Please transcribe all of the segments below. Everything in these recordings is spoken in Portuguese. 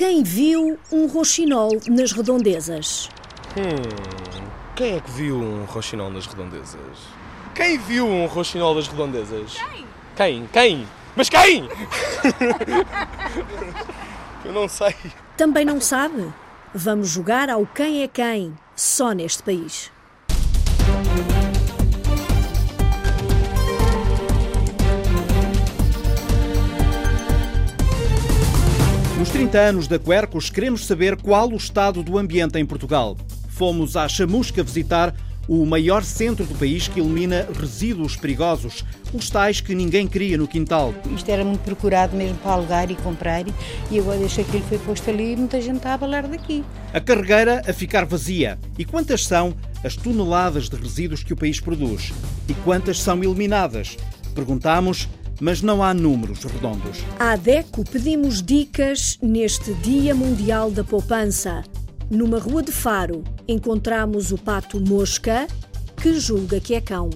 Quem viu um roxinol nas redondezas? Hum, quem é que viu um roxinol nas redondezas? Quem viu um roxinol das redondezas? Quem? Quem? Quem? Mas quem? Eu não sei. Também não sabe? Vamos jogar ao quem é quem, só neste país. Nos 30 anos da Quercus, queremos saber qual o estado do ambiente em Portugal. Fomos à Chamusca visitar o maior centro do país que elimina resíduos perigosos, os tais que ninguém queria no quintal. Isto era muito procurado mesmo para alugar e comprar e agora deixa que ele foi posto ali e muita gente está a balar daqui. A carregueira a ficar vazia. E quantas são as toneladas de resíduos que o país produz? E quantas são eliminadas? Perguntamos mas não há números redondos. À DECO pedimos dicas neste Dia Mundial da Poupança. Numa rua de Faro, encontramos o pato Mosca, que julga que é cão.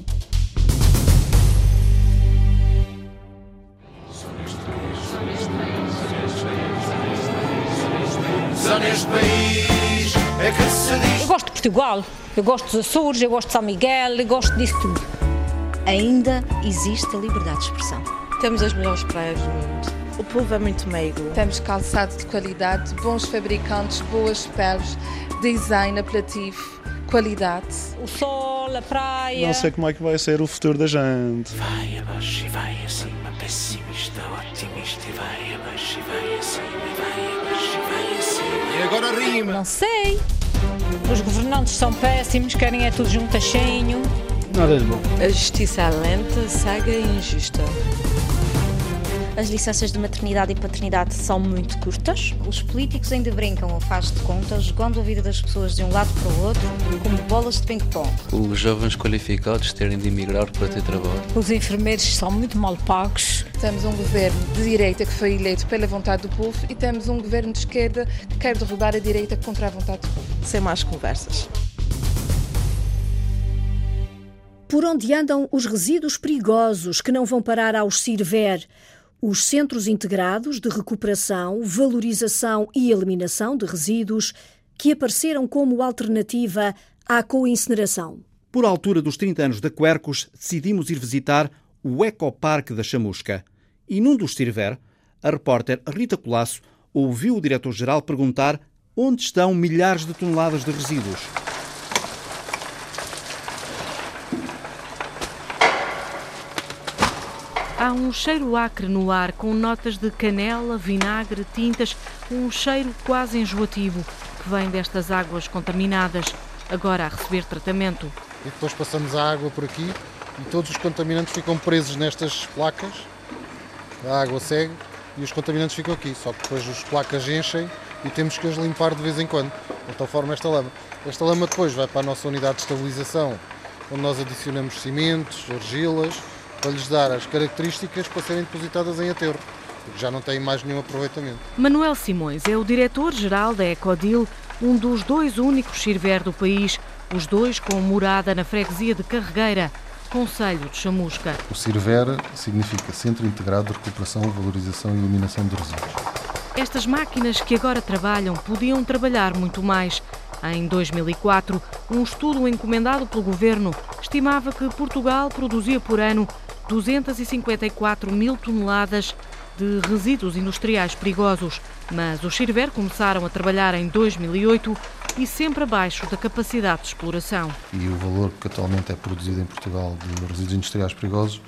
Só neste país é que se diz. Eu gosto de Portugal, eu gosto dos Açores, eu gosto de São Miguel, eu gosto disso tudo. Ainda existe a liberdade de expressão. Temos as melhores praias do mundo. O povo é muito meigo. Temos calçado de qualidade, bons fabricantes, boas peles, design apelativo, qualidade. O sol, a praia. Não sei como é que vai ser o futuro da gente. Vai abaixo e vai acima, pessimista, otimista e vai abaixo e vai acima, e vai abaixo e vai acima. E agora rima. Não sei. Os governantes são péssimos, querem é tudo juntaxinho. Nada de bom. A justiça é lenta, cega e injusta. As licenças de maternidade e paternidade são muito curtas. Os políticos ainda brincam ou faz de conta, jogando a vida das pessoas de um lado para o outro, como bolas de ping-pong. Os jovens qualificados terem de emigrar para ter trabalho. Os enfermeiros são muito mal pagos. Temos um governo de direita que foi eleito pela vontade do povo e temos um governo de esquerda que quer derrubar a direita contra a vontade do povo. Sem mais conversas. Por onde andam os resíduos perigosos que não vão parar aos CIRVER? Os Centros Integrados de Recuperação, Valorização e Eliminação de Resíduos, que apareceram como alternativa à coincineração. Por altura dos 30 anos da Quercus, decidimos ir visitar o Ecoparque da Chamusca. E num dos CIRVER, a repórter Rita Colasso ouviu o diretor-geral perguntar onde estão milhares de toneladas de resíduos. Há um cheiro acre no ar, com notas de canela, vinagre, tintas, um cheiro quase enjoativo que vem destas águas contaminadas, agora a receber tratamento. E depois passamos a água por aqui e todos os contaminantes ficam presos nestas placas. A água segue e os contaminantes ficam aqui. Só que depois as placas enchem e temos que as limpar de vez em quando. De tal forma esta lama. Esta lama depois vai para a nossa unidade de estabilização, onde nós adicionamos cimentos, argilas, para lhes dar as características para serem depositadas em aterro, porque já não têm mais nenhum aproveitamento. Manuel Simões é o diretor-geral da Ecodil, um dos dois únicos CIRVER do país, os dois com morada na freguesia de Carregueira, Conselho de Chamusca. O CIRVER significa Centro Integrado de Recuperação, Valorização e Eliminação de Resíduos. Estas máquinas que agora trabalham podiam trabalhar muito mais. Em 2004, um estudo encomendado pelo governo estimava que Portugal produzia por ano 254 mil toneladas de resíduos industriais perigosos, mas os Chirver começaram a trabalhar em 2008 e sempre abaixo da capacidade de exploração. E o valor que atualmente é produzido em Portugal de resíduos industriais perigosos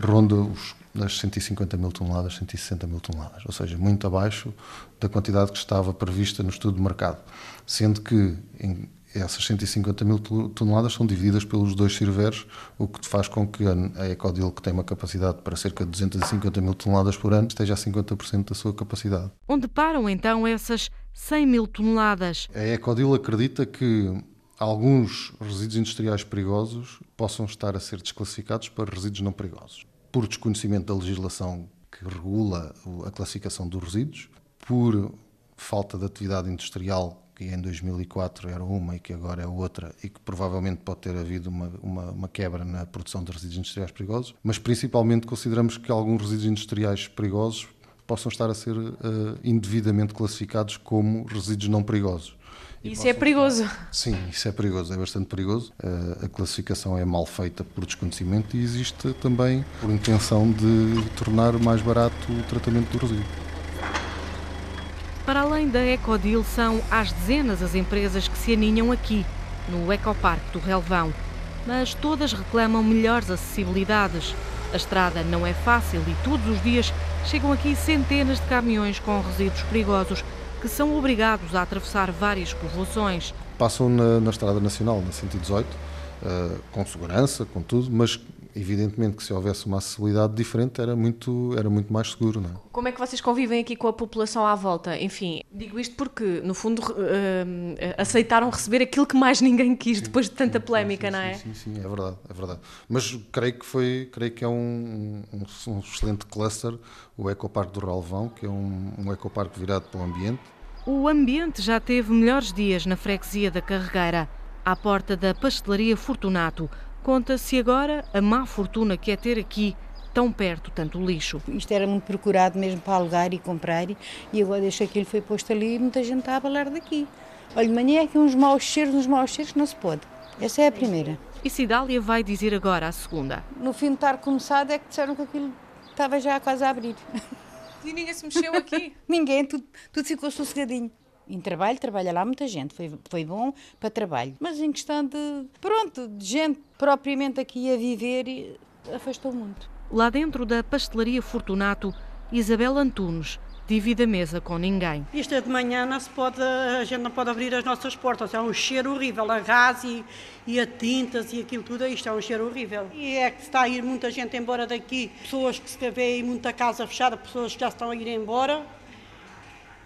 ronda os nas 150 mil toneladas, 160 mil toneladas, ou seja, muito abaixo da quantidade que estava prevista no estudo de mercado, sendo que em essas 150 mil toneladas são divididas pelos dois CIRVERs, o que faz com que a Ecodil, que tem uma capacidade para cerca de 250 mil toneladas por ano, esteja a 50% da sua capacidade. Onde param então essas 100 mil toneladas? A Ecodil acredita que alguns resíduos industriais perigosos possam estar a ser desclassificados para resíduos não perigosos. Por desconhecimento da legislação que regula a classificação dos resíduos, por falta de atividade industrial que em 2004 era uma e que agora é outra, e que provavelmente pode ter havido uma, uma, uma, quebra na produção de resíduos industriais perigosos, mas principalmente consideramos que alguns resíduos industriais perigosos possam estar a ser uh, indevidamente classificados como resíduos não perigosos. Isso é perigoso. Estar... Sim, isso é perigoso, é bastante perigoso. Uh, a classificação é mal feita por desconhecimento e existe também por intenção de tornar mais barato o tratamento do resíduo. Para além da Ecodil, são às dezenas as empresas que se aninham aqui, no Ecoparque do Relvão. Mas todas reclamam melhores acessibilidades. A estrada não é fácil e todos os dias chegam aqui centenas de caminhões com resíduos perigosos que são obrigados a atravessar várias povoações. Passam na, na Estrada Nacional, na 118, uh, com segurança, com tudo, mas evidentemente que se houvesse uma acessibilidade diferente era muito, era muito mais seguro. Não é? Como é que vocês convivem aqui com a população à volta? Enfim, digo isto porque, no fundo, uh, aceitaram receber aquilo que mais ninguém quis sim, depois de tanta sim, polémica, sim, não é? Sim, sim, é verdade, é verdade. Mas creio que foi, creio que é um, um, um excelente cluster, o Ecoparque do Ralvão, que é um, um ecoparque virado para o ambiente. O ambiente já teve melhores dias na freguesia da Carregueira, à porta da pastelaria Fortunato, Conta-se agora a má fortuna que é ter aqui tão perto tanto lixo. Isto era muito procurado mesmo para alugar e comprar e agora deixa aquilo foi posto ali e muita gente está a balar daqui. Olha, de manhã é que uns maus cheiros, uns maus cheiros que não se pode. Essa é a primeira. E Cidália vai dizer agora a segunda. No fim de estar começado é que disseram que aquilo estava já quase a abrir. E ninguém se mexeu aqui? ninguém, tudo, tudo ficou sossegadinho. Em trabalho, trabalha lá muita gente, foi, foi bom para trabalho. Mas em questão de, pronto, de gente propriamente aqui a viver, afastou muito. Lá dentro da pastelaria Fortunato, Isabel Antunes divide a mesa com ninguém. Isto é de manhã não se pode, a gente não pode abrir as nossas portas, é um cheiro horrível, a gás e, e a tintas e aquilo tudo, isto é um cheiro horrível. E é que está a ir muita gente embora daqui, pessoas que se vê muita casa fechada, pessoas que já estão a ir embora,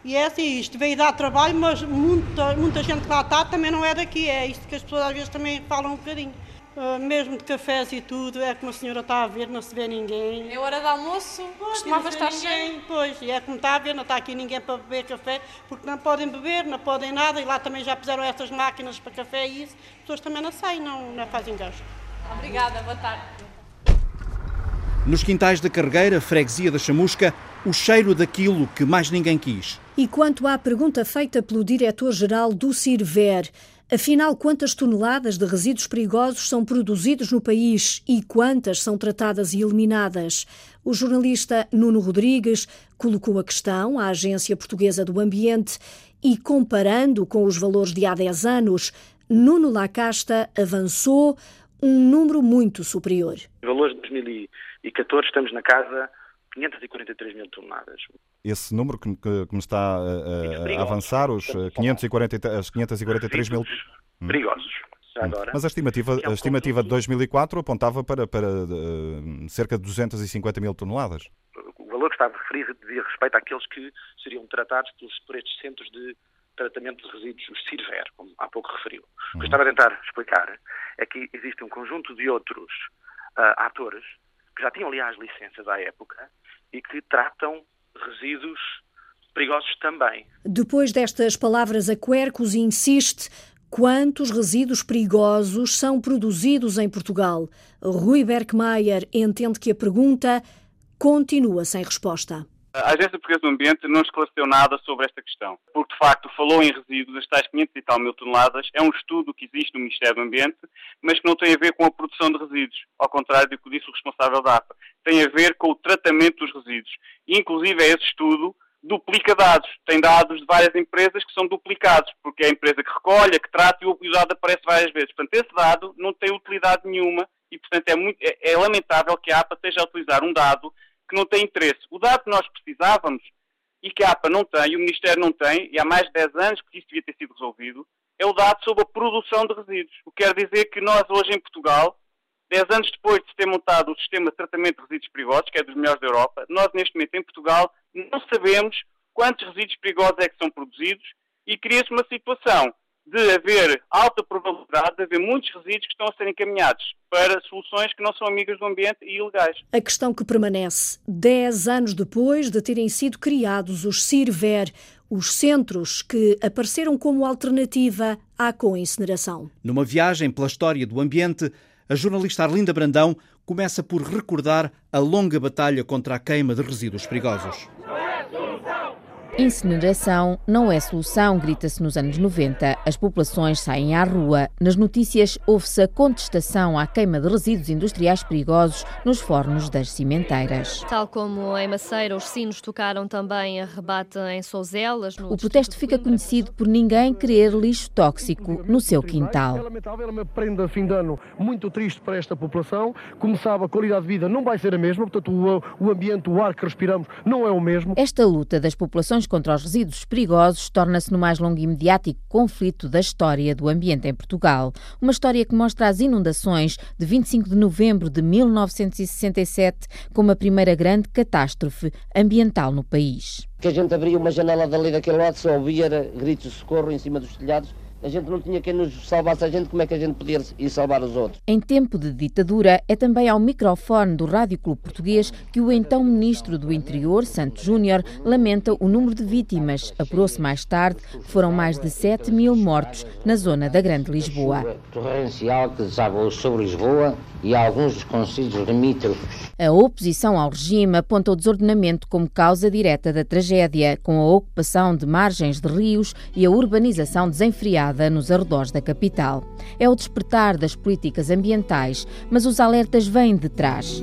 e é assim, isto veio dar trabalho, mas muita, muita gente que lá está também não é daqui. É isto que as pessoas às vezes também falam um bocadinho. Uh, mesmo de cafés e tudo, é como a senhora está a ver, não se vê ninguém. É hora de almoço, pois, costumava estar cheio. Pois, e é como está a ver, não está aqui ninguém para beber café, porque não podem beber, não podem nada, e lá também já puseram essas máquinas para café e isso, as pessoas também não saem, não, não fazem gasto. Obrigada, boa tarde. Nos quintais da Carreira, freguesia da Chamusca, o cheiro daquilo que mais ninguém quis. E quanto à pergunta feita pelo diretor-geral do CIRVER, afinal, quantas toneladas de resíduos perigosos são produzidos no país e quantas são tratadas e eliminadas? O jornalista Nuno Rodrigues colocou a questão à Agência Portuguesa do Ambiente e, comparando com os valores de há 10 anos, Nuno Lacasta avançou um número muito superior. Valores de 2000 e 14 estamos na casa 543 mil toneladas. Esse número que, que, que me está a, a avançar, os, 540, as 543 mil... Hum. Perigosos. Agora. Mas a estimativa, é a estimativa de 2004 apontava para, para uh, cerca de 250 mil toneladas. O valor que estava referido dizia respeito àqueles que seriam tratados pelos, por estes centros de tratamento de resíduos, os CIRVER, como há pouco referiu. Uhum. O que eu estava a tentar explicar é que existe um conjunto de outros uh, atores que já tinham, aliás, licenças à época e que tratam resíduos perigosos também. Depois destas palavras, a Quercus insiste quantos resíduos perigosos são produzidos em Portugal. Rui Berkmayer entende que a pergunta continua sem resposta. A Agência Portuguesa do Ambiente não esclareceu nada sobre esta questão, porque de facto falou em resíduos, as tais 500 e tal mil toneladas, é um estudo que existe no Ministério do Ambiente, mas que não tem a ver com a produção de resíduos, ao contrário do que disse o responsável da APA. Tem a ver com o tratamento dos resíduos. Inclusive, é esse estudo duplica dados. Tem dados de várias empresas que são duplicados, porque é a empresa que recolhe, que trata e o dado aparece várias vezes. Portanto, esse dado não tem utilidade nenhuma e, portanto, é, muito, é, é lamentável que a APA esteja a utilizar um dado que não tem interesse. O dado que nós precisávamos e que a APA não tem, e o Ministério não tem, e há mais de 10 anos que isso devia ter sido resolvido, é o dado sobre a produção de resíduos. O que quer dizer que nós hoje em Portugal, 10 anos depois de ter montado o sistema de tratamento de resíduos perigosos, que é dos melhores da Europa, nós neste momento em Portugal não sabemos quantos resíduos perigosos é que são produzidos e cria-se uma situação de haver alta probabilidade de haver muitos resíduos que estão a ser encaminhados para soluções que não são amigas do ambiente e ilegais. A questão que permanece, 10 anos depois de terem sido criados os CIRVER, os centros que apareceram como alternativa à co-incineração. Numa viagem pela história do ambiente, a jornalista Arlinda Brandão começa por recordar a longa batalha contra a queima de resíduos perigosos. Incineração não é solução, grita-se nos anos 90. As populações saem à rua. Nas notícias, ouve-se a contestação à queima de resíduos industriais perigosos nos fornos das cimenteiras. Tal como em Maceira, os sinos tocaram também a rebate em Souzelas. O protesto fica conhecido por ninguém querer lixo tóxico no seu quintal. É lamentável, é uma prenda fim de ano muito triste para esta população. Como sabe, a qualidade de vida não vai ser a mesma, portanto, o, o ambiente, o ar que respiramos não é o mesmo. Esta luta das populações contra os resíduos perigosos torna-se no mais longo e mediático conflito da história do ambiente em Portugal. Uma história que mostra as inundações de 25 de novembro de 1967 como a primeira grande catástrofe ambiental no país. Que a gente abria uma janela dali daquele lado, só ouvia gritos de socorro em cima dos telhados a gente não tinha quem nos salvasse a gente, como é que a gente podia ir salvar os outros? Em tempo de ditadura, é também ao microfone do Rádio Clube Português que o então Ministro do Interior, Santos Júnior, lamenta o número de vítimas. Apurou-se mais tarde que foram mais de 7 mil mortos na zona da Grande Lisboa. torrencial que desabou sobre Lisboa e alguns dos conselhos limítrofes. A oposição ao regime aponta o desordenamento como causa direta da tragédia, com a ocupação de margens de rios e a urbanização desenfreada nos arredores da capital. É o despertar das políticas ambientais, mas os alertas vêm de trás.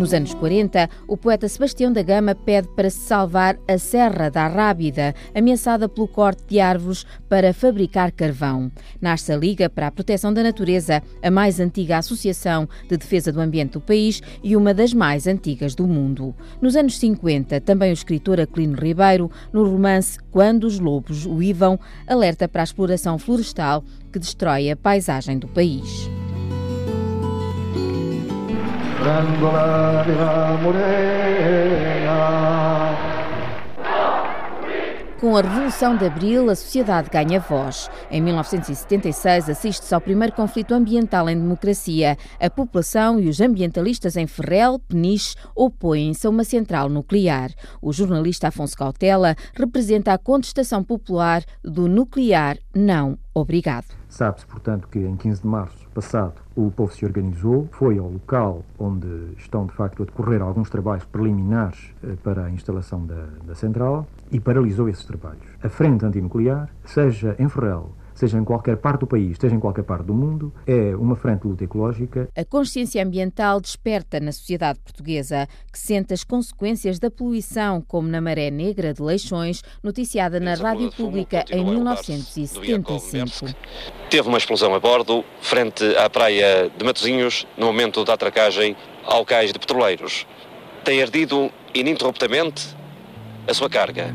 Nos anos 40, o poeta Sebastião da Gama pede para se salvar a Serra da Rábida, ameaçada pelo corte de árvores para fabricar carvão. Nasce a Liga para a Proteção da Natureza, a mais antiga associação de defesa do ambiente do país e uma das mais antigas do mundo. Nos anos 50, também o escritor Aquilino Ribeiro, no romance Quando os Lobos Uivam, alerta para a exploração florestal que destrói a paisagem do país. Com a Revolução de Abril, a sociedade ganha voz. Em 1976, assiste-se ao primeiro conflito ambiental em democracia. A população e os ambientalistas em Ferrel, Peniche, opõem-se a uma central nuclear. O jornalista Afonso Cautela representa a contestação popular do nuclear não obrigado. Sabe-se, portanto, que em 15 de março passado o povo se organizou, foi ao local onde estão de facto a decorrer alguns trabalhos preliminares eh, para a instalação da, da central e paralisou esses trabalhos. A frente antinuclear, seja em Ferrel, seja em qualquer parte do país, seja em qualquer parte do mundo, é uma frente de luta ecológica. A consciência ambiental desperta na sociedade portuguesa, que sente as consequências da poluição, como na Maré Negra de Leixões, noticiada na Rádio Pública em 1975. Teve uma explosão a bordo, frente à praia de Matosinhos, no momento da atracagem ao cais de petroleiros. Tem ardido ininterruptamente a sua carga.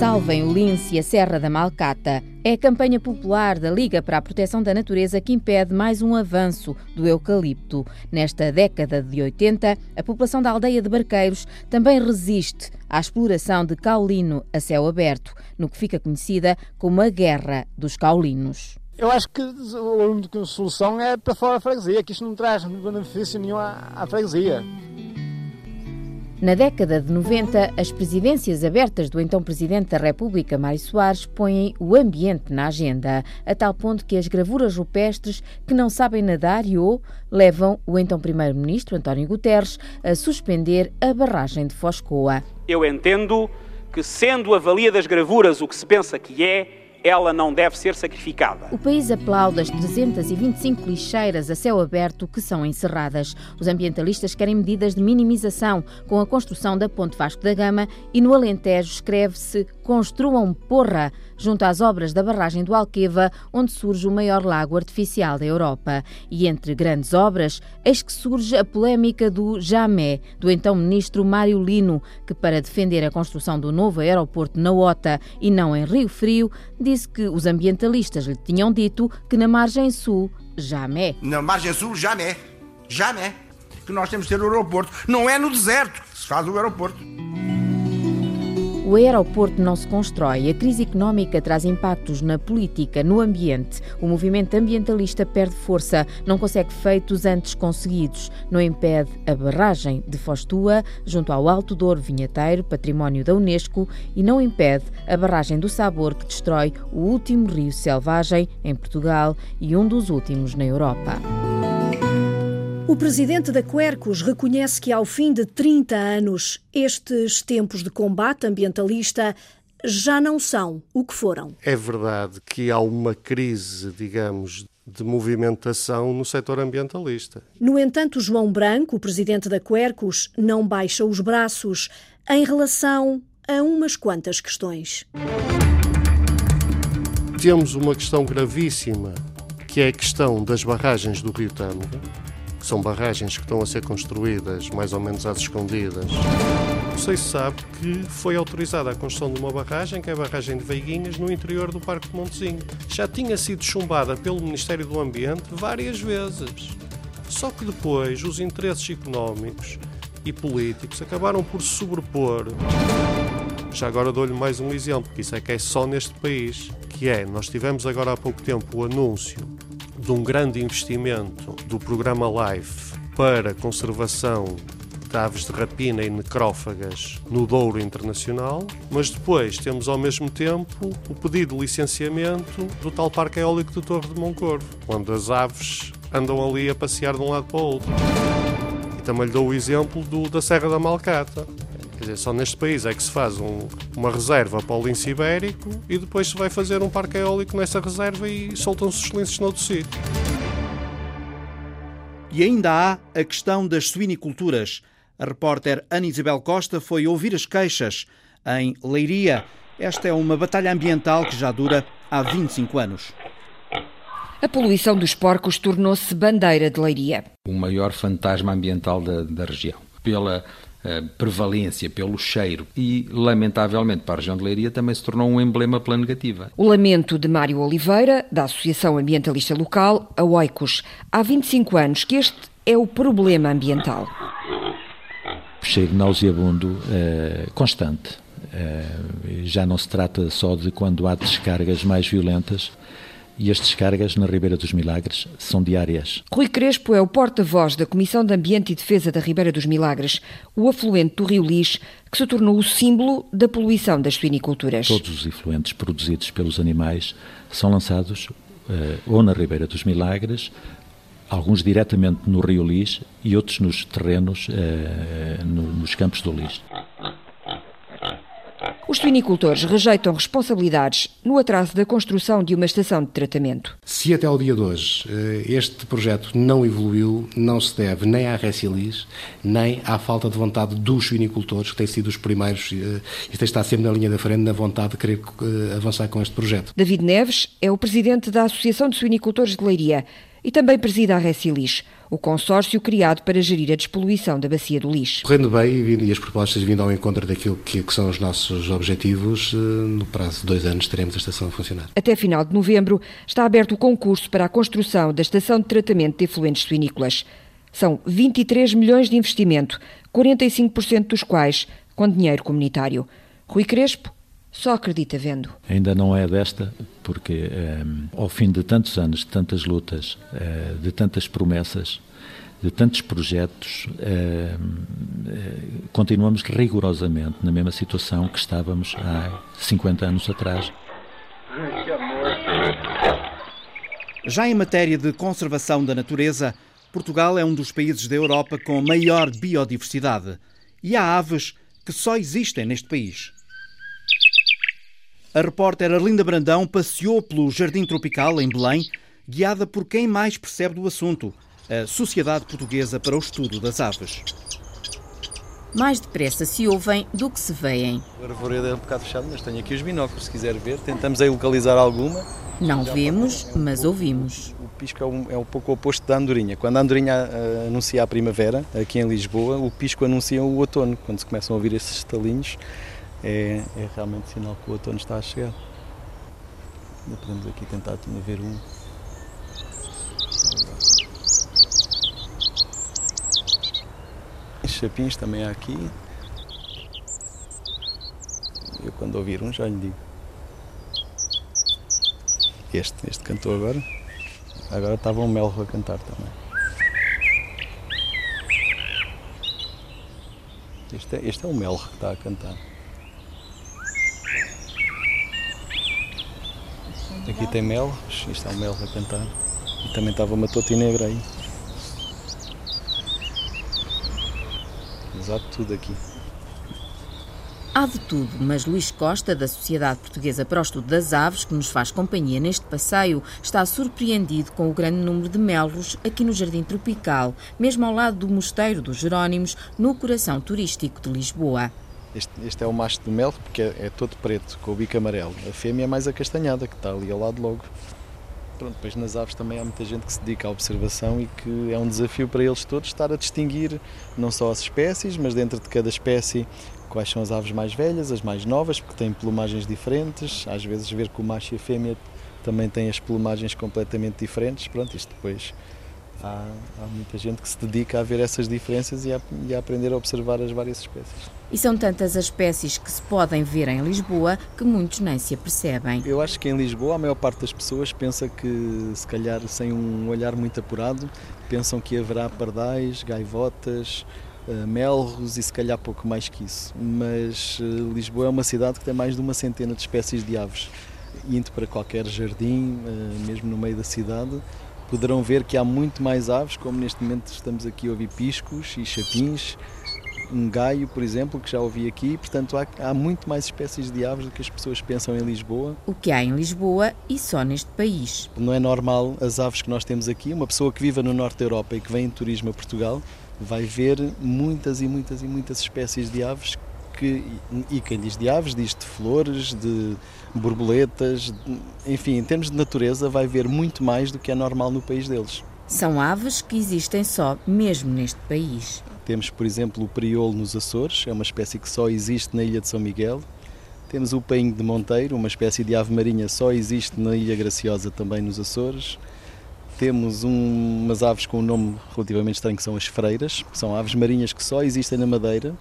Salvem o lince e a Serra da Malcata. É a campanha popular da Liga para a Proteção da Natureza que impede mais um avanço do eucalipto. Nesta década de 80, a população da aldeia de Barqueiros também resiste à exploração de caulino a céu aberto, no que fica conhecida como a Guerra dos Caulinos. Eu acho que a única solução é para fora da freguesia, que isto não traz benefício nenhum à, à freguesia. Na década de 90, as presidências abertas do então Presidente da República, Mário Soares, põem o ambiente na agenda, a tal ponto que as gravuras rupestres que não sabem nadar e ou levam o então Primeiro-Ministro, António Guterres, a suspender a barragem de Foscoa. Eu entendo que, sendo a valia das gravuras o que se pensa que é, ela não deve ser sacrificada. O país aplaude as 325 lixeiras a céu aberto que são encerradas. Os ambientalistas querem medidas de minimização com a construção da Ponte Vasco da Gama e no Alentejo escreve-se Construam porra junto às obras da barragem do Alqueva, onde surge o maior lago artificial da Europa. E entre grandes obras, eis que surge a polémica do Jamé, do então ministro Mário Lino, que para defender a construção do novo aeroporto na Ota e não em Rio Frio, disse que os ambientalistas lhe tinham dito que na margem sul, Jamé. Na margem sul, Jamé. Jamé. Que nós temos de ter o aeroporto. Não é no deserto que se faz o aeroporto. O aeroporto não se constrói, a crise económica traz impactos na política, no ambiente. O movimento ambientalista perde força, não consegue feitos antes conseguidos. Não impede a barragem de Fostua, junto ao Alto Douro Vinheteiro, património da Unesco, e não impede a barragem do Sabor, que destrói o último rio selvagem em Portugal e um dos últimos na Europa. O presidente da Quercus reconhece que, ao fim de 30 anos, estes tempos de combate ambientalista já não são o que foram. É verdade que há uma crise, digamos, de movimentação no setor ambientalista. No entanto, João Branco, o presidente da Quercus, não baixa os braços em relação a umas quantas questões. Temos uma questão gravíssima, que é a questão das barragens do Rio Tâmega, que são barragens que estão a ser construídas mais ou menos às escondidas. Sei se sabe que foi autorizada a construção de uma barragem, que é a barragem de Veiguinhas, no interior do Parque de Montezinho. Já tinha sido chumbada pelo Ministério do Ambiente várias vezes. Só que depois os interesses económicos e políticos acabaram por se sobrepor. Já agora dou-lhe mais um exemplo, que isso é que é só neste país, que é, nós tivemos agora há pouco tempo o anúncio de um grande investimento do programa LIFE para conservação de aves de rapina e necrófagas no Douro Internacional, mas depois temos ao mesmo tempo o pedido de licenciamento do tal Parque Eólico de Torre de Moncorvo, onde as aves andam ali a passear de um lado para o outro. E também lhe dou o exemplo do, da Serra da Malcata. Quer dizer, só neste país é que se faz um, uma reserva para o lince ibérico e depois se vai fazer um parque eólico nessa reserva e soltam-se os linces noutro sítio. E ainda há a questão das suiniculturas. A repórter Ana Isabel Costa foi ouvir as queixas em Leiria. Esta é uma batalha ambiental que já dura há 25 anos. A poluição dos porcos tornou-se bandeira de Leiria. O maior fantasma ambiental da, da região. Pela prevalência, pelo cheiro e, lamentavelmente, para a região de Leiria também se tornou um emblema pela negativa. O lamento de Mário Oliveira, da Associação Ambientalista Local, a OICOS. Há 25 anos que este é o problema ambiental. Cheiro nauseabundo uh, constante. Uh, já não se trata só de quando há descargas mais violentas, e as descargas na Ribeira dos Milagres são diárias. Rui Crespo é o porta-voz da Comissão de Ambiente e Defesa da Ribeira dos Milagres, o afluente do Rio Lis, que se tornou o símbolo da poluição das suiniculturas. Todos os efluentes produzidos pelos animais são lançados uh, ou na Ribeira dos Milagres, alguns diretamente no Rio Lis e outros nos terrenos, uh, no, nos campos do Lis. Os suinicultores rejeitam responsabilidades no atraso da construção de uma estação de tratamento. Se até ao dia de hoje este projeto não evoluiu, não se deve nem à Recilis, nem à falta de vontade dos suinicultores, que têm sido os primeiros e têm estado sempre na linha da frente na vontade de querer avançar com este projeto. David Neves é o presidente da Associação de Suinicultores de Leiria e também preside a Recilis, o consórcio criado para gerir a despoluição da bacia do lixo. Correndo bem e as propostas vindo ao encontro daquilo que, que, são os nossos objetivos, no prazo de dois anos teremos a estação a funcionar. Até final de novembro está aberto o concurso para a construção da estação de tratamento de efluentes suinícolas. São 23 milhões de investimento, 45% dos quais com dinheiro comunitário. Rui Crespo, só acredita vendo. Ainda não é desta, porque ao fim de tantos anos, de tantas lutas, de tantas promessas, de tantos projetos, continuamos rigorosamente na mesma situação que estávamos há 50 anos atrás. Já em matéria de conservação da natureza, Portugal é um dos países da Europa com maior biodiversidade. E há aves que só existem neste país. A repórter Arlinda Brandão passeou pelo Jardim Tropical, em Belém, guiada por quem mais percebe do assunto, a Sociedade Portuguesa para o Estudo das Aves. Mais depressa se ouvem do que se veem. O arvoredo é um bocado fechado, mas tenho aqui os binóculos, se quiser ver. Tentamos aí localizar alguma. Não vemos, mas ouvimos. O pisco é um, é um pouco o oposto da andorinha. Quando a andorinha uh, anuncia a primavera, aqui em Lisboa, o pisco anuncia o outono. Quando se começam a ouvir esses estalinhos, é, é, realmente sinal que o outono está a chegar. Ainda podemos aqui tentar ver um. Os chapinhos também há aqui. Eu quando ouvir um já lhe digo. Este, este cantou agora. Agora estava um melro a cantar também. Este é, este é o melro que está a cantar. Aqui tem mel, isto é um mel a cantar. E também estava uma totinegra aí. Mas há de tudo aqui. Há de tudo, mas Luís Costa, da Sociedade Portuguesa para o Estudo das Aves, que nos faz companhia neste passeio, está surpreendido com o grande número de melros aqui no Jardim Tropical, mesmo ao lado do Mosteiro dos Jerónimos, no coração turístico de Lisboa. Este, este é o macho do mel, porque é, é, todo preto, com o bico amarelo. A fêmea é mais acastanhada, que está ali ao lado logo. Pronto, depois nas aves também há muita gente que se dedica à observação e que é um desafio para eles todos estar a distinguir não só as espécies, mas dentro de cada espécie quais são as aves mais velhas, as mais novas, porque têm plumagens diferentes. Às vezes ver que o macho e a fêmea também têm as plumagens completamente diferentes. Pronto, isto depois há, há muita gente que se dedica a ver essas diferenças e a, e a aprender a observar as várias espécies. E são tantas as espécies que se podem ver em Lisboa que muitos nem se apercebem. Eu acho que em Lisboa a maior parte das pessoas pensa que, se calhar sem um olhar muito apurado, pensam que haverá pardais, gaivotas, uh, melros e se calhar pouco mais que isso. Mas uh, Lisboa é uma cidade que tem mais de uma centena de espécies de aves. Indo para qualquer jardim, uh, mesmo no meio da cidade, poderão ver que há muito mais aves, como neste momento estamos aqui a ouvir piscos e chapins, um gaio, por exemplo, que já ouvi aqui. Portanto, há, há, muito mais espécies de aves do que as pessoas pensam em Lisboa. O que há em Lisboa e só neste país. Não é normal as aves que nós temos aqui. Uma pessoa que viva no norte da Europa e que vem em turismo a Portugal vai ver muitas e muitas e muitas espécies de aves que, e quem diz de aves diz de flores, de borboletas, enfim, em termos de natureza vai ver muito mais do que é normal no país deles. São aves que existem só mesmo neste país. Temos, por exemplo, o periolo nos Açores, é uma espécie que só existe na ilha de São Miguel. Temos o painho de Monteiro, uma espécie de ave marinha só existe na Ilha Graciosa, também nos Açores. Temos um, umas aves com um nome relativamente estranho que são as freiras, que são aves marinhas que só existem na Madeira.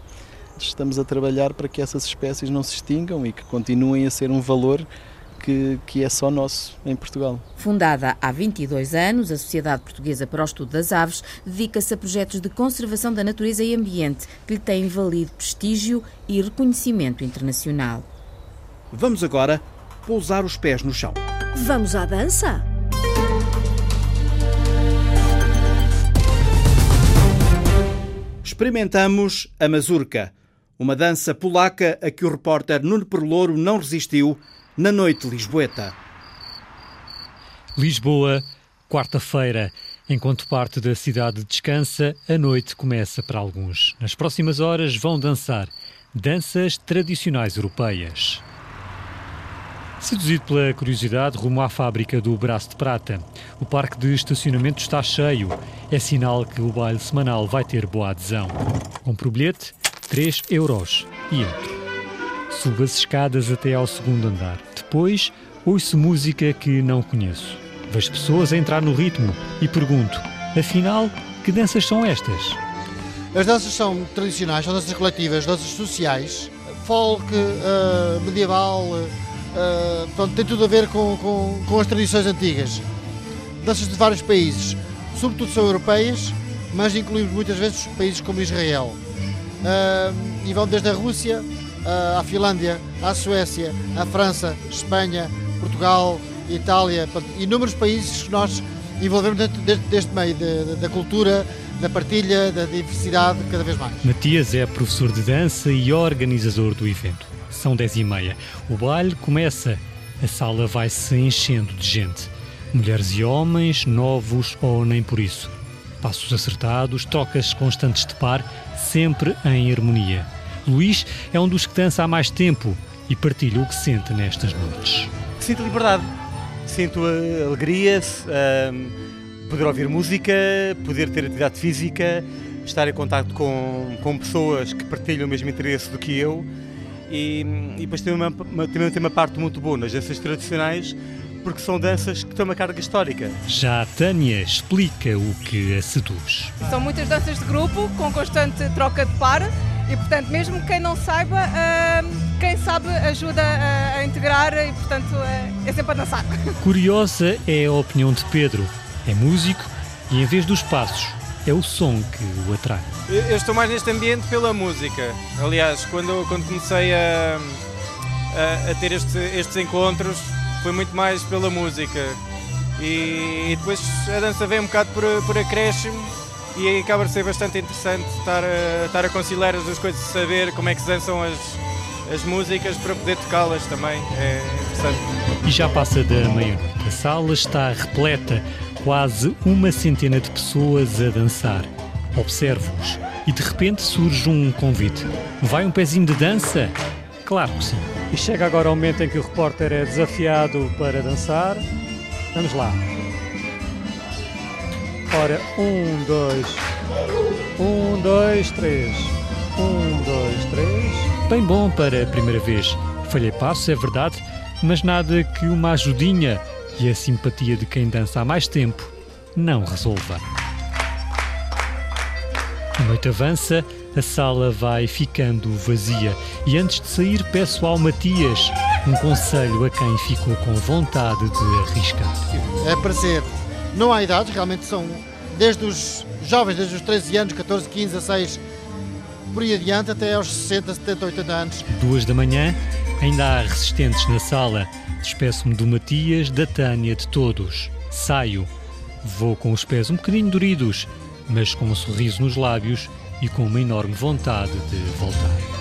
Estamos a trabalhar para que essas espécies não se extingam e que continuem a ser um valor que, que, é só nosso em Portugal. Fundada há 22 anos, a Sociedade Portuguesa para o Estudo das Aves dedica-se a projetos de conservação da natureza e ambiente que lhe têm valido prestígio e reconhecimento internacional. Vamos agora pousar os pés no chão. Vamos à dança? Experimentamos a mazurca, uma dança polaca a que o repórter Nuno Perlouro não resistiu na noite lisboeta. Lisboa, quarta-feira. Enquanto parte da cidade descansa, a noite começa para alguns. Nas próximas horas vão dançar danças tradicionais europeias. Seduzido pela curiosidade, rumo à fábrica do Braço de Prata. O parque de estacionamento está cheio. É sinal que o baile semanal vai ter boa adesão. Compre o bilhete, 3 euros e entre. Suba as escadas até ao segundo andar. Depois, ouço música que não conheço. Vejo pessoas a entrar no ritmo e pergunto: afinal, que danças são estas? As danças são tradicionais, são danças coletivas, danças sociais, folk, uh, medieval, uh, portanto, tem tudo a ver com, com, com as tradições antigas. Danças de vários países, sobretudo são europeias, mas incluímos muitas vezes países como Israel. Uh, e vão desde a Rússia à Finlândia, à Suécia, à França, Espanha, Portugal, Itália, inúmeros países que nós envolvemos dentro deste, deste meio de, de, da cultura, da partilha, da diversidade, cada vez mais. Matias é professor de dança e organizador do evento. São dez e meia. O baile começa. A sala vai se enchendo de gente. Mulheres e homens, novos ou nem por isso. Passos acertados, trocas constantes de par, sempre em harmonia. Luís é um dos que dança há mais tempo e partilha o que sente nestas noites. Sinto liberdade, sinto alegria, poder ouvir música, poder ter atividade física, estar em contato com, com pessoas que partilham o mesmo interesse do que eu e, e depois tem uma, uma, também tem uma parte muito boa nas danças tradicionais porque são danças que têm uma carga histórica. Já a Tânia explica o que a seduz. São muitas danças de grupo, com constante troca de par, e portanto, mesmo quem não saiba, uh, quem sabe ajuda a, a integrar e portanto uh, é sempre a dançar. Curiosa é a opinião de Pedro. É músico e em vez dos passos, é o som que o atrai. Eu estou mais neste ambiente pela música. Aliás, quando, quando comecei a, a, a ter este, estes encontros, foi muito mais pela música. E, e, depois a dança vem um bocado por, por acréscimo e acaba de ser bastante interessante estar a, estar a conciliar as duas coisas, saber como é que se dançam as, as músicas para poder tocá-las também, é interessante. E já passa da meia-noite. A sala está repleta, quase uma centena de pessoas a dançar. Observo-os e de repente surge um convite. Vai um pezinho de dança? Claro que sim. E chega agora o momento em que o repórter é desafiado para dançar. Vamos lá. Ora, um, dois. Um, dois, três. Um, dois, três. Bem bom para a primeira vez. Falhei passo, é verdade, mas nada que uma ajudinha e a simpatia de quem dança há mais tempo não resolva. A noite avança, a sala vai ficando vazia e antes de sair peço ao Matias um conselho a quem ficou com vontade de arriscar. É para ser. Não há idades, realmente são desde os jovens, desde os 13 anos, 14, 15, 16, por aí adiante, até aos 60, 70, 80 anos. Duas da manhã, ainda há resistentes na sala. Despeço-me do Matias, da Tânia, de todos. Saio. Vou com os pés um bocadinho doridos, mas com um sorriso nos lábios e com uma enorme vontade de voltar.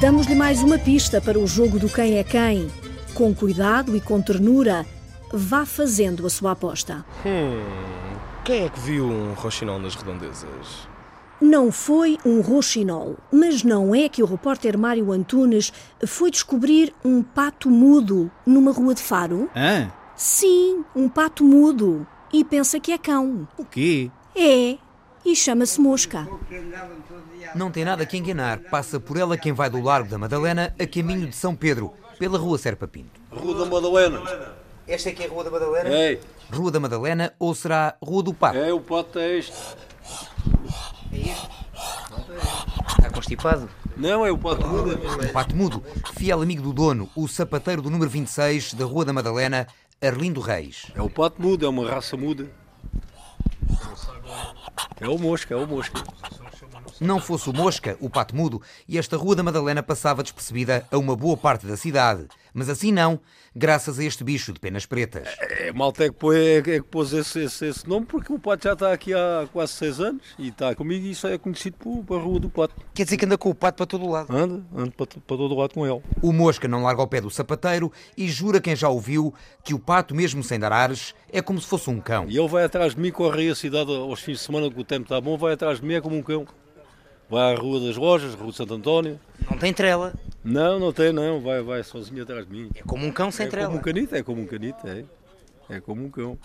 Damos-lhe mais uma pista para o jogo do quem é quem. Com cuidado e com ternura, vá fazendo a sua aposta. Hum, quem é que viu um roxinol nas redondezas? Não foi um roxinol, mas não é que o repórter Mário Antunes foi descobrir um pato mudo numa rua de Faro? Hã? Sim, um pato mudo. E pensa que é cão. O quê? É, e chama-se Mosca. Não tem nada que enganar. Passa por ela quem vai do Largo da Madalena a caminho de São Pedro, pela Rua Serpa Pinto. Rua da Madalena. Esta aqui é a Rua da Madalena? É. Rua da Madalena ou será Rua do Pato? É, o pato é este. É este? Está constipado? Não, é o pato mudo. O Pato Mudo, fiel amigo do dono, o sapateiro do número 26 da Rua da Madalena, Arlindo Reis. É o pato mudo, é uma raça muda. É o mosca, é o mosca. Não fosse o Mosca, o Pato Mudo, e esta Rua da Madalena passava despercebida a uma boa parte da cidade. Mas assim não, graças a este bicho de penas pretas. É, malta é que, põe, é, que pôs esse, esse, esse, nome porque o pato já está aqui há quase seis anos e está comigo e isso é conhecido por, pela Rua do Pato. Quer dizer que anda com o pato para todo o lado? Anda, anda para, para todo o lado com ele. O Mosca não larga o pé do sapateiro e jura quem já ouviu que o pato, mesmo sem dar ares, é como se fosse um cão. E ele vai atrás de mim, corre a cidade aos fins de semana que o tempo está bom, vai atrás de mim é como um cão. Vai à Rua das Lojas, Rua de Santo António. Não tem trela. Não, não tem, não. Vai, vai sozinho atrás de mim. É como um cão sem é trela. É como um canito, é como um canito, é. É como um cão.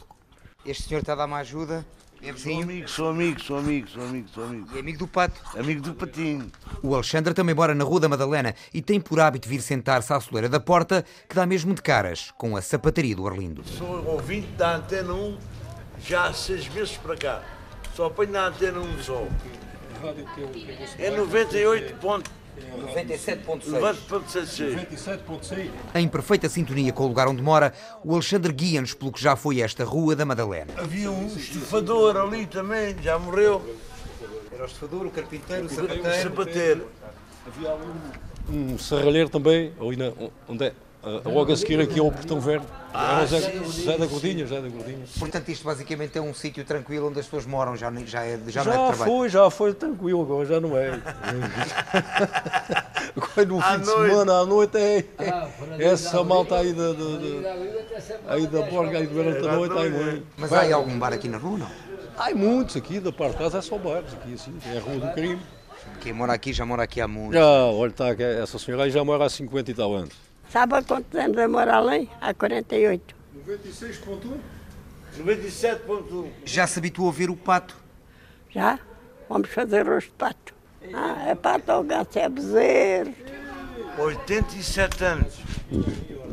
Este senhor está a dar-me ajuda. É Sou amigo, sou amigo, sou amigo, sou amigo, sou amigo. E é amigo do pato. Amigo do patinho. O Alexandre também mora na Rua da Madalena e tem por hábito vir sentar-se à soleira da porta, que dá mesmo de caras com a sapataria do Arlindo. Sou ouvinte da Antena 1 já há seis meses para cá. Só apanho na Antena 1 só. É 98 ponto. 97.6. Em perfeita sintonia com o lugar onde mora, o Alexandre guia-nos pelo que já foi esta Rua da Madalena. Havia um estufador ali também, já morreu. Era o estufador, o carpinteiro, o O sapateiro. sapateiro. Havia um, um serralheiro também, ali na, onde é? Ah, Logo a seguir aqui ao Portão Verde. Ah, Era o Zé, sim, sim, Zé da. Gordinha, Zé da Gordinha. Portanto, isto basicamente é um sítio tranquilo onde as pessoas moram, já, já, é, já, Já, não é de trabalho. foi, já foi tranquilo, agora já não é. agora no À fim de noite. semana, à noite, é, Ah, é essa malta aí da, da, da, aí da Borga, aí durante a noite, aí muito. Mas há algum bar aqui na rua, não? Há muitos aqui, da parte de casa é só bares, aqui assim, é a Rua do Crime. Quem mora aqui já mora aqui há muito. Já, olha, tá, que essa senhora aí já mora há 50 e tal anos. Sabe há quantos anos eu moro além? Há 48. 96.1? 97.1. Já se habituou a ver o pato? Já? Vamos fazer rosto de pato. Ah, é pato ou gato, é bezerro. 87 anos.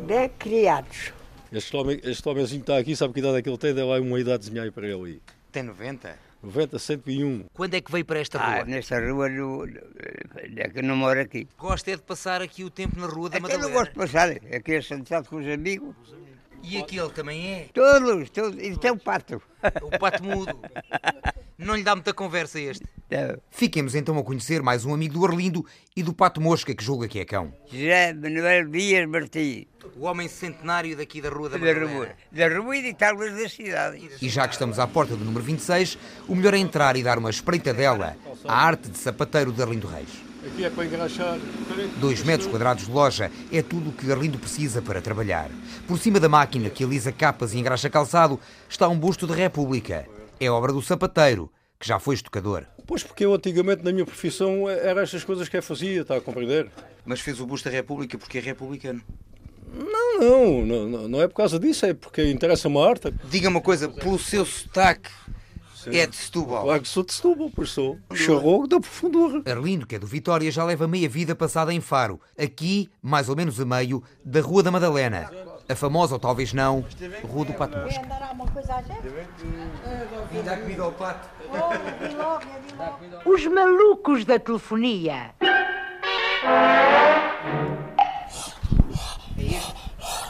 Bem criados. Este, homem, este homenzinho que está aqui, sabe que idade é que ele tem? Dá lá uma idadezinha aí para ele aí. Tem 90? 90, 101. Quando é que veio para esta rua? Ah, nesta rua no, é que eu não moro aqui. Gosta é de passar aqui o tempo na Rua da É que eu Madalena. não gosto de passar, é que é sentado com os amigos. E aquele também é? Todos, todos. Isto é o pato. O pato mudo. Não lhe dá muita conversa este. Não. Fiquemos então a conhecer mais um amigo do Arlindo e do Pato Mosca, que julga que é cão. José Manuel Dias Martins. O homem centenário daqui da Rua da Da rua, da rua e de talvez da cidade. E já que estamos à porta do número 26, o melhor é entrar e dar uma espreitadela à arte de sapateiro de Arlindo Reis. Aqui é para engraxar. Dois metros quadrados de loja é tudo o que Arlindo precisa para trabalhar. Por cima da máquina que alisa capas e engraxa calçado está um busto de República. É obra do sapateiro, que já foi estocador. Pois porque eu antigamente na minha profissão era estas coisas que eu fazia, está a compreender? Mas fez o busto da República porque é republicano. Não, não, não, não, é por causa disso, é porque interessa-me a arte. Diga uma coisa, pelo seu sotaque, é de Setúbal. Claro que sou de Setúbal, por sou. Charrogo da profundura. Arlindo, que é do Vitória, já leva meia vida passada em Faro. Aqui, mais ou menos a meio, da Rua da Madalena. A famosa, ou talvez não, Rua do Pato Mosca. Vim dar comida ao pato. Os malucos da telefonia.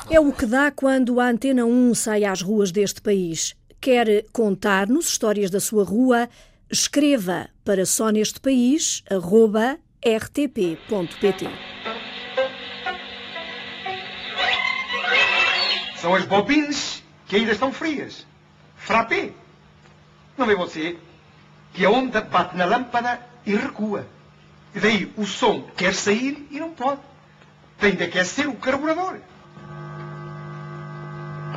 É o que dá quando a Antena 1 sai às ruas deste país. Quer contar-nos histórias da sua rua? Escreva para só neste país, arroba rtp.pt. São as bobines que ainda estão frias. Frappé. Não vê você que a onda bate na lâmpada e recua. E daí o som quer sair e não pode. Tem de aquecer o carburador.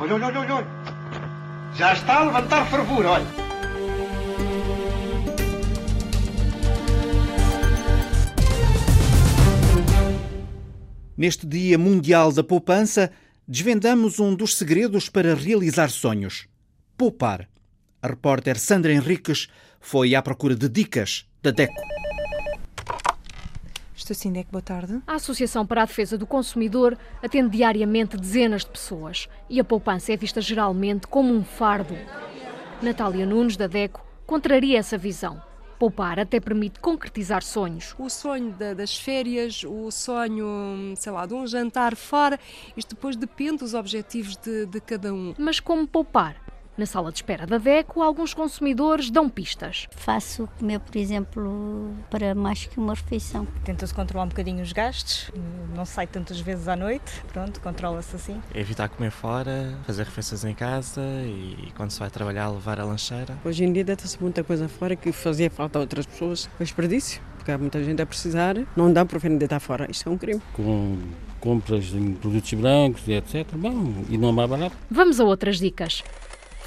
Olha, olha, olha. olha. Já está a levantar fervura, olha. Neste Dia Mundial da Poupança, desvendamos um dos segredos para realizar sonhos: poupar. A repórter Sandra Henriques foi à procura de dicas da DECO. Estou sim, Deco, boa tarde. A Associação para a Defesa do Consumidor atende diariamente dezenas de pessoas e a poupança é vista geralmente como um fardo. Natália Nunes, da DECO, contraria essa visão. Poupar até permite concretizar sonhos. O sonho da- das férias, o sonho, sei lá, de um jantar fora, isto depois depende dos objetivos de, de cada um. Mas como poupar? Na sala de espera da DECO, alguns consumidores dão pistas. Faço comer, por exemplo, para mais que uma refeição. Tenta-se controlar um bocadinho os gastos, não sai tantas vezes à noite, pronto, controla-se assim. Evitar comer fora, fazer refeições em casa e quando se vai trabalhar levar a lancheira. Hoje em dia deita-se muita coisa fora que fazia falta a outras pessoas. Foi desperdício, porque há muita gente a precisar. Não dá para vir deitar fora. Isto é um crime. com compras em produtos brancos e etc. Bom, e não é mais barato. Vamos a outras dicas.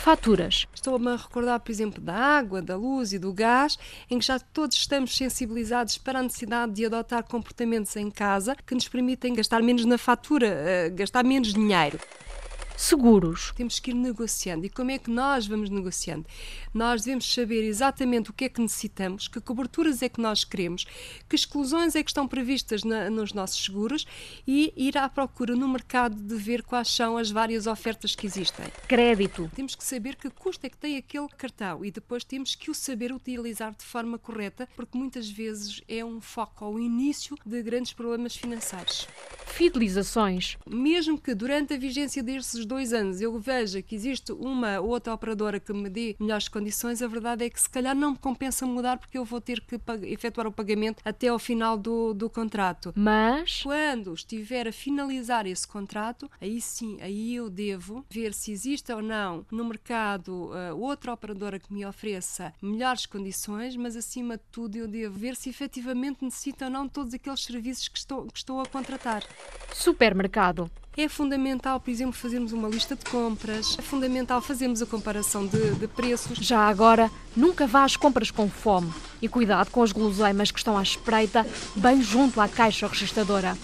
Faturas. Estou-me a recordar, por exemplo, da água, da luz e do gás, em que já todos estamos sensibilizados para a necessidade de adotar comportamentos em casa que nos permitem gastar menos na fatura, eh, gastar menos dinheiro. Seguros. Temos que ir negociando. E como é que nós vamos negociando? Nós devemos saber exatamente o que é que necessitamos, que coberturas é que nós queremos, que exclusões é que estão previstas na- nos nossos seguros e ir à procura no mercado de ver quais são as várias ofertas que existem. Crédito. Temos que saber que custo é que tem aquele cartão e depois temos que o saber utilizar de forma correta, porque muitas vezes é um foco ao início de grandes problemas financeiros. Fidelizações. Mesmo que durante a vigência desses dois anos eu veja que existe uma ou outra operadora que me dê melhores condições, a verdade é que se calhar não me compensa mudar porque eu vou ter que efetuar o pagamento até ao final do, do contrato. Mas. Quando estiver a finalizar esse contrato, aí sim, aí eu devo ver se existe ou não no mercado ah, outra operadora que me ofereça melhores condições, mas acima de tudo eu devo ver se efetivamente necessita ou não todos aqueles serviços que estou, que estou a contratar. Supermercado. É fundamental, por exemplo, fazermos uma lista de compras, é fundamental fazermos a comparação de, de preços. Já agora, nunca vá às compras com fome e cuidado com as guloseimas que estão à espreita, bem junto à caixa registradora.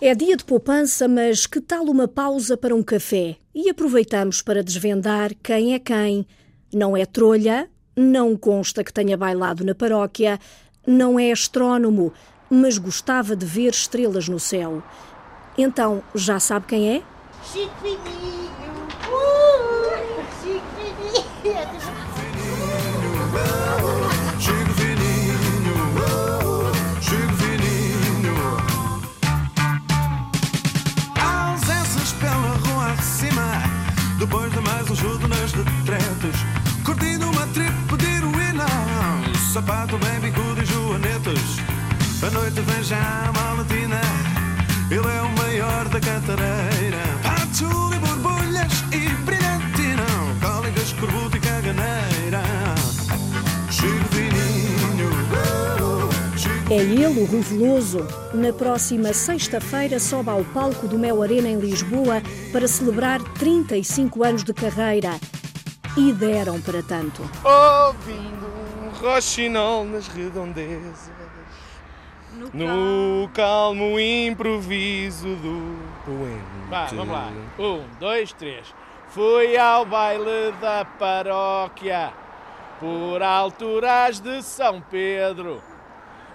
É dia de poupança, mas que tal uma pausa para um café? E aproveitamos para desvendar quem é quem. Não é trolha, não consta que tenha bailado na paróquia, não é astrónomo, mas gostava de ver estrelas no céu. Então, já sabe quem é? Chico Fininho! Chico É ele, o Rui Veloso. Na próxima sexta-feira sobe ao palco do Mel Arena em Lisboa para celebrar 35 anos de carreira. E deram para tanto. Ouvindo um roxinol nas redondezas. No calmo improviso do poema. Vá, vamos lá. Um, dois, três. Fui ao baile da paróquia por alturas de São Pedro.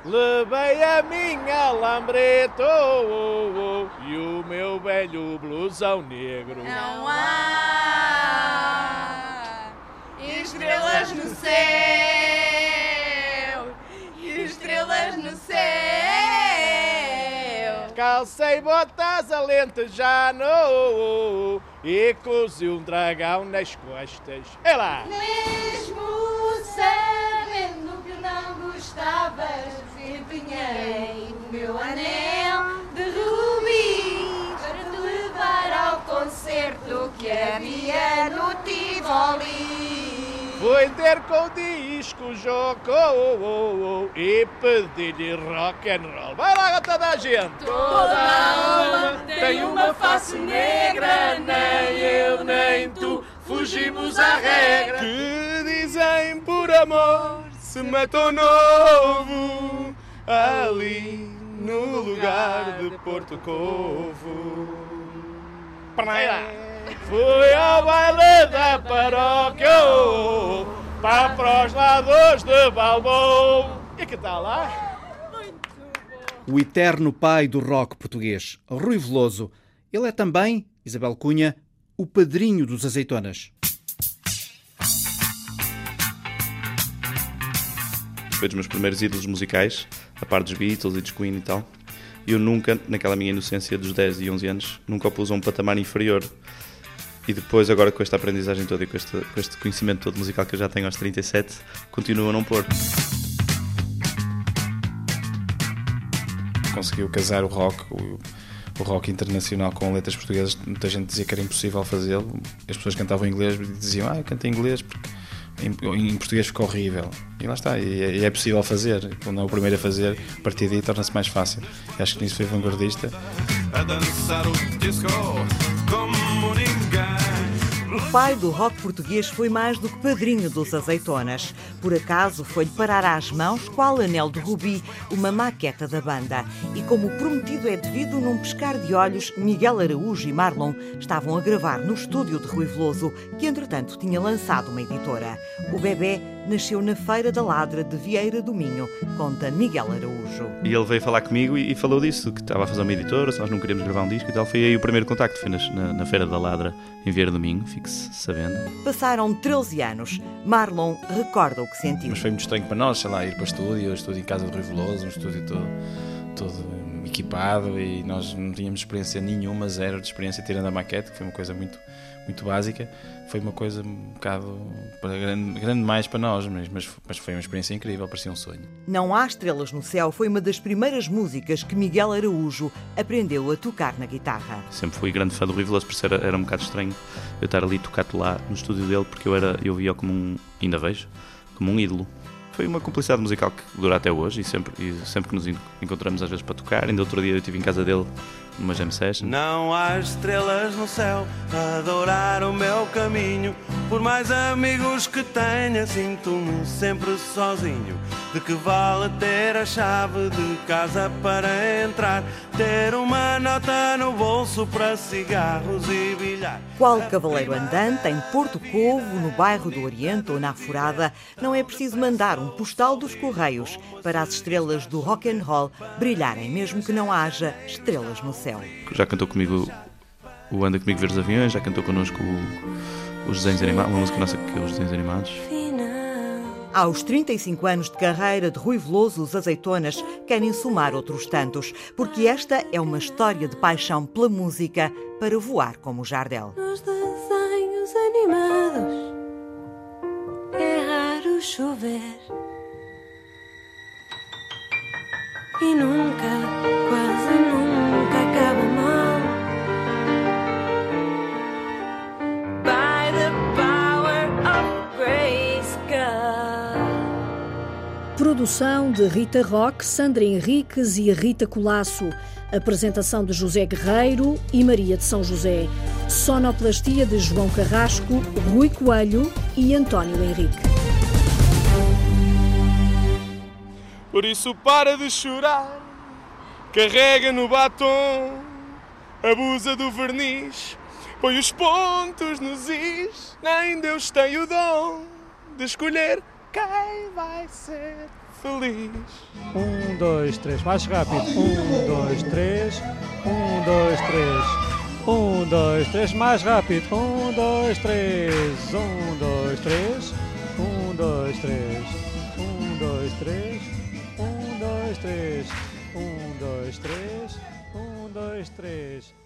Levei a minha lambreta oh, oh, oh, e o meu velho blusão negro. Não há estrelas no céu, estrelas no céu. Calcei botas alentejano e cozi um dragão nas costas. É lá! Mesmo sabendo que não gostavas, empenhei o meu anel de rubi para te levar ao concerto que havia no Tivoli. Fui ter com o disco Joco oh, oh, e pedi-lhe rock and roll. Vai lá, toda a gente! Toda alma tem uma face negra, nem eu nem tu fugimos à regra. Que dizem por amor se matou novo ali no lugar de Porto Covo. Fui ao baile da paróquia para, para os lados de Balbou. E que tal lá? O eterno pai do rock português, Rui Veloso. Ele é também, Isabel Cunha, o padrinho dos azeitonas. Foi dos meus primeiros ídolos musicais, a par dos Beatles e dos Queen e tal. Eu nunca, naquela minha inocência dos 10 e 11 anos, nunca o pus a um patamar inferior. E depois, agora com esta aprendizagem toda e com este, com este conhecimento todo musical que eu já tenho aos 37, continuo a não pôr. Conseguiu casar o rock, o, rock internacional com letras portuguesas. Muita gente dizia que era impossível fazê-lo. As pessoas cantavam inglês e diziam, ah, eu canto inglês porque em, em português ficou horrível. E lá está, e é, e é possível fazer. Quando é o primeiro a fazer, a partir daí torna-se mais fácil. Acho que nisso foi vanguardista. a dançar o disco como ninguém. Pai do rock português foi mais do que padrinho dos azeitonas. Por acaso foi-lhe parar às mãos, qual anel de rubi, uma maqueta da banda. E como prometido é devido, num pescar de olhos, Miguel Araújo e Marlon estavam a gravar no estúdio de Rui Veloso, que entretanto tinha lançado uma editora. O bebê nasceu na Feira da Ladra de Vieira do Minho, conta Miguel Araújo. E ele veio falar comigo e, e falou disso, que estava a fazer uma editora, se nós não queríamos gravar um disco e tal. Foi aí o primeiro contacto, foi na, na Feira da Ladra, em Vieira do Minho, fique-se sabendo. Passaram 13 anos. Marlon recorda o que sentiu. Mas foi muito estranho para nós, sei lá, ir para o estúdio, estúdio em casa do Rui Veloso, um estúdio todo, todo equipado e nós não tínhamos experiência nenhuma, zero de experiência, tirando a maquete, que foi uma coisa muito, muito básica. Foi uma coisa um bocado para grande, grande mais para nós, mas, mas, foi uma experiência incrível, parecia um sonho. Não há estrelas no céu foi uma das primeiras músicas que Miguel Araújo aprendeu a tocar na guitarra. Sempre fui grande fã do Rui Veloso, por isso era, era um bocado estranho eu estar ali tocado lá no estúdio dele, porque eu, era, eu via-o como um, ainda vejo, como um ídolo. Foi uma cumplicidade musical que dura até hoje e sempre, e sempre que nos en- encontramos às vezes para tocar. Ainda outro dia eu estive em casa dele numa jam session. Não há estrelas no céu a adorar o meu caminho. Por mais amigos que tenha, sinto-me sempre sozinho. De que vale ter a chave de casa para entrar? Ter uma nota no bolso para cigarros e bilhar. Qual cavaleiro andante em Porto Covo, no bairro do Oriente ou na Furada, não é preciso mandar um postal dos Correios para as estrelas do rock and roll brilharem, mesmo que não haja estrelas no céu. Já cantou comigo o Anda Comigo Ver os Aviões, já cantou connosco o- os desenhos animados, uma música nossa que é os desenhos animados. Aos 35 anos de carreira de Rui Veloso, os azeitonas querem somar outros tantos, porque esta é uma história de paixão pela música para voar como o Jardel. Nos desenhos animados produção de Rita Roque, Sandra Henriques e Rita Colasso. Apresentação de José Guerreiro e Maria de São José. Sonoplastia de João Carrasco, Rui Coelho e António Henrique. Por isso para de chorar, carrega no batom, abusa do verniz, põe os pontos nos is, nem Deus tem o dom de escolher quem vai ser feliz. Um, dois, três, mais rápido. Um, dois, três. Um, dois, três. Um, dois, três, mais rápido. Um, dois, três. Um, dois, três. Um, dois, três. Um, dois, três. Um, dois, três. Um, dois, três. Um, dois, três.